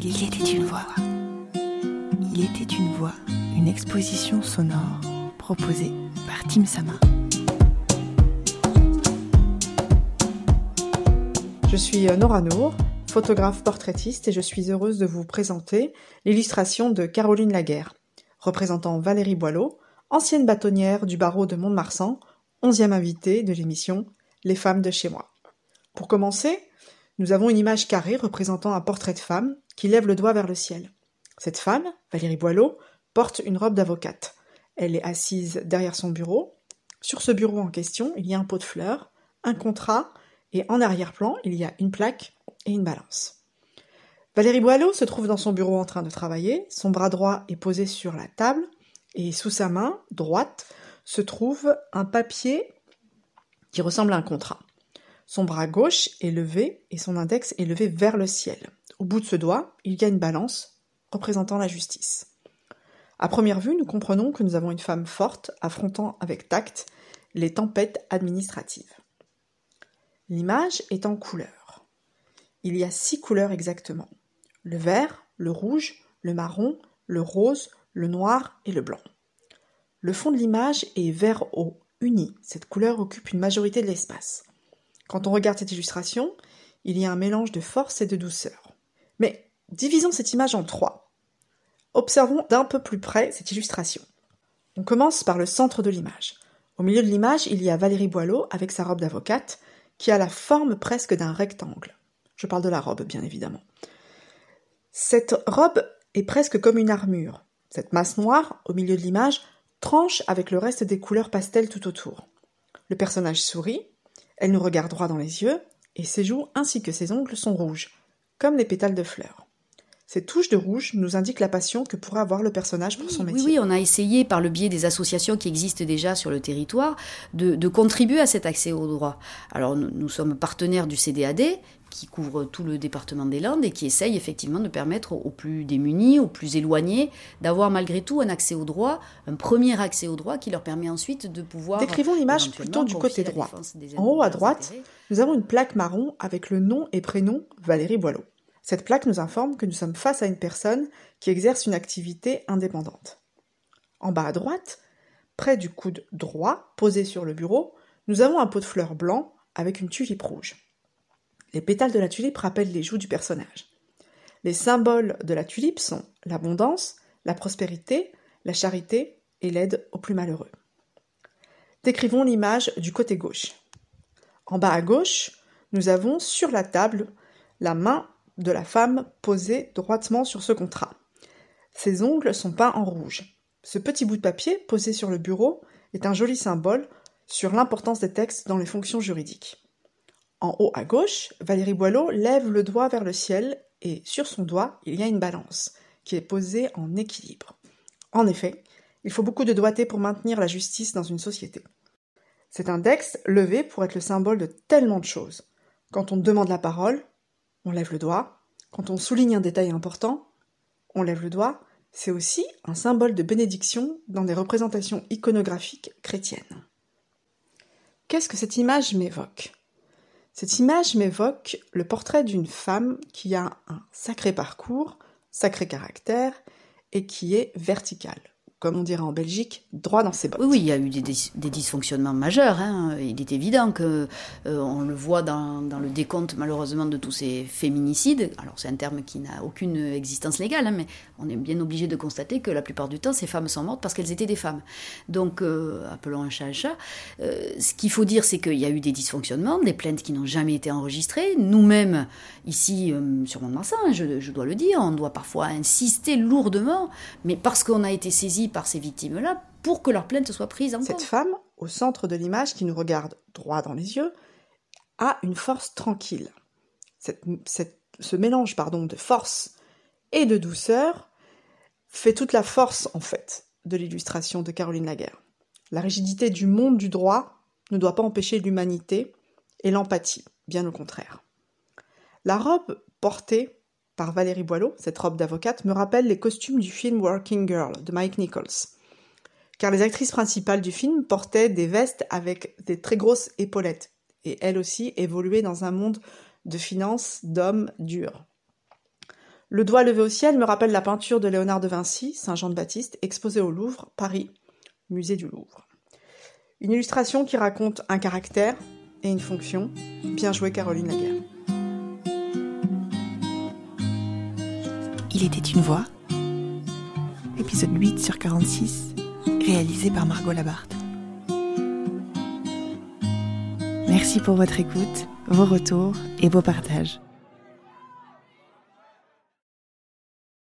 Il était une voix. Il était une voix, une exposition sonore proposée par Tim Sama. Je suis Nora Nour, photographe portraitiste et je suis heureuse de vous présenter l'illustration de Caroline Laguerre, représentant Valérie Boileau, ancienne bâtonnière du barreau de Mont-de-Marsan, onzième invitée de l'émission Les femmes de chez moi. Pour commencer, nous avons une image carrée représentant un portrait de femme qui lève le doigt vers le ciel. Cette femme, Valérie Boileau, porte une robe d'avocate. Elle est assise derrière son bureau. Sur ce bureau en question, il y a un pot de fleurs, un contrat, et en arrière-plan, il y a une plaque et une balance. Valérie Boileau se trouve dans son bureau en train de travailler, son bras droit est posé sur la table, et sous sa main droite se trouve un papier qui ressemble à un contrat. Son bras gauche est levé et son index est levé vers le ciel. Au bout de ce doigt, il y a une balance représentant la justice. À première vue, nous comprenons que nous avons une femme forte affrontant avec tact les tempêtes administratives. L'image est en couleurs. Il y a six couleurs exactement. Le vert, le rouge, le marron, le rose, le noir et le blanc. Le fond de l'image est vert haut, uni. Cette couleur occupe une majorité de l'espace. Quand on regarde cette illustration, il y a un mélange de force et de douceur. Mais divisons cette image en trois. Observons d'un peu plus près cette illustration. On commence par le centre de l'image. Au milieu de l'image, il y a Valérie Boileau avec sa robe d'avocate qui a la forme presque d'un rectangle. Je parle de la robe, bien évidemment. Cette robe est presque comme une armure. Cette masse noire, au milieu de l'image, tranche avec le reste des couleurs pastel tout autour. Le personnage sourit, elle nous regarde droit dans les yeux, et ses joues ainsi que ses ongles sont rouges, comme les pétales de fleurs. Ces touches de rouge nous indiquent la passion que pourrait avoir le personnage pour son métier. Oui, oui, on a essayé, par le biais des associations qui existent déjà sur le territoire, de, contribuer à cet accès au droit. Alors, nous, nous sommes partenaires du CDAD, qui couvre tout le département des Landes et qui essaye effectivement de permettre aux plus démunis, aux plus éloignés, d'avoir malgré tout un accès au droit, un premier accès au droit qui leur permet ensuite de pouvoir... Décrivons l'image plutôt du côté droit. En haut à droite, nous avons une plaque marron avec le nom et prénom Valérie Boileau. Cette plaque nous informe que nous sommes face à une personne qui exerce une activité indépendante. En bas à droite, près du coude droit, posé sur le bureau, nous avons un pot de fleurs blanc avec une tulipe rouge. Les pétales de la tulipe rappellent les joues du personnage. Les symboles de la tulipe sont l'abondance, la prospérité, la charité et l'aide aux plus malheureux. Décrivons l'image du côté gauche. En bas à gauche, nous avons sur la table la main de la femme posée droitement sur ce contrat. Ses ongles sont peints en rouge. Ce petit bout de papier posé sur le bureau est un joli symbole sur l'importance des textes dans les fonctions juridiques. En haut à gauche, Valérie Boileau lève le doigt vers le ciel et sur son doigt, il y a une balance qui est posée en équilibre. En effet, il faut beaucoup de doigté pour maintenir la justice dans une société. Cet index levé pour être le symbole de tellement de choses. Quand on demande la parole, on lève le doigt. Quand on souligne un détail important, on lève le doigt. C'est aussi un symbole de bénédiction dans des représentations iconographiques chrétiennes. Qu'est-ce que cette image m'évoque? Cette image m'évoque le portrait d'une femme qui a un sacré parcours, sacré caractère et qui est verticale comme on dirait en Belgique, droit dans ses bottes. Oui, oui, il y a eu des, dysfonctionnements majeurs. Hein. Il est évident que euh, on le voit dans, le décompte malheureusement de tous ces féminicides. Alors c'est un terme qui n'a aucune existence légale, hein, mais on est bien obligé de constater que la plupart du temps, ces femmes sont mortes parce qu'elles étaient des femmes. Donc euh, appelons un chat un chat. Euh, ce qu'il faut dire, c'est qu'il y a eu des dysfonctionnements, des plaintes qui n'ont jamais été enregistrées. Nous-mêmes, ici sur Mont-de-Marsan, je, je dois le dire, on doit parfois insister lourdement, mais parce qu'on a été saisi par ces victimes-là pour que leur plainte soit prise en compte. Cette femme, au centre de l'image, qui nous regarde droit dans les yeux, a une force tranquille. ce mélange pardon, de force et de douceur fait toute la force, en fait, de l'illustration de Caroline Laguerre. La rigidité du monde du droit ne doit pas empêcher l'humanité et l'empathie, bien au contraire. La robe portée par Valérie Boileau, cette robe d'avocate, me rappelle les costumes du film Working Girl de Mike Nichols. Car les actrices principales du film portaient des vestes avec des très grosses épaulettes, et elles aussi évoluaient dans un monde de finances, d'hommes durs. Le doigt levé au ciel me rappelle la peinture de Léonard de Vinci, Saint Jean de Baptiste, exposée au Louvre, Paris, musée du Louvre. Une illustration qui raconte un caractère et une fonction. Bien joué Caroline Laguerre. Il était une voix. Épisode 8 sur 46, réalisé par Margot Labarthe. Merci pour votre écoute, vos retours et vos partages.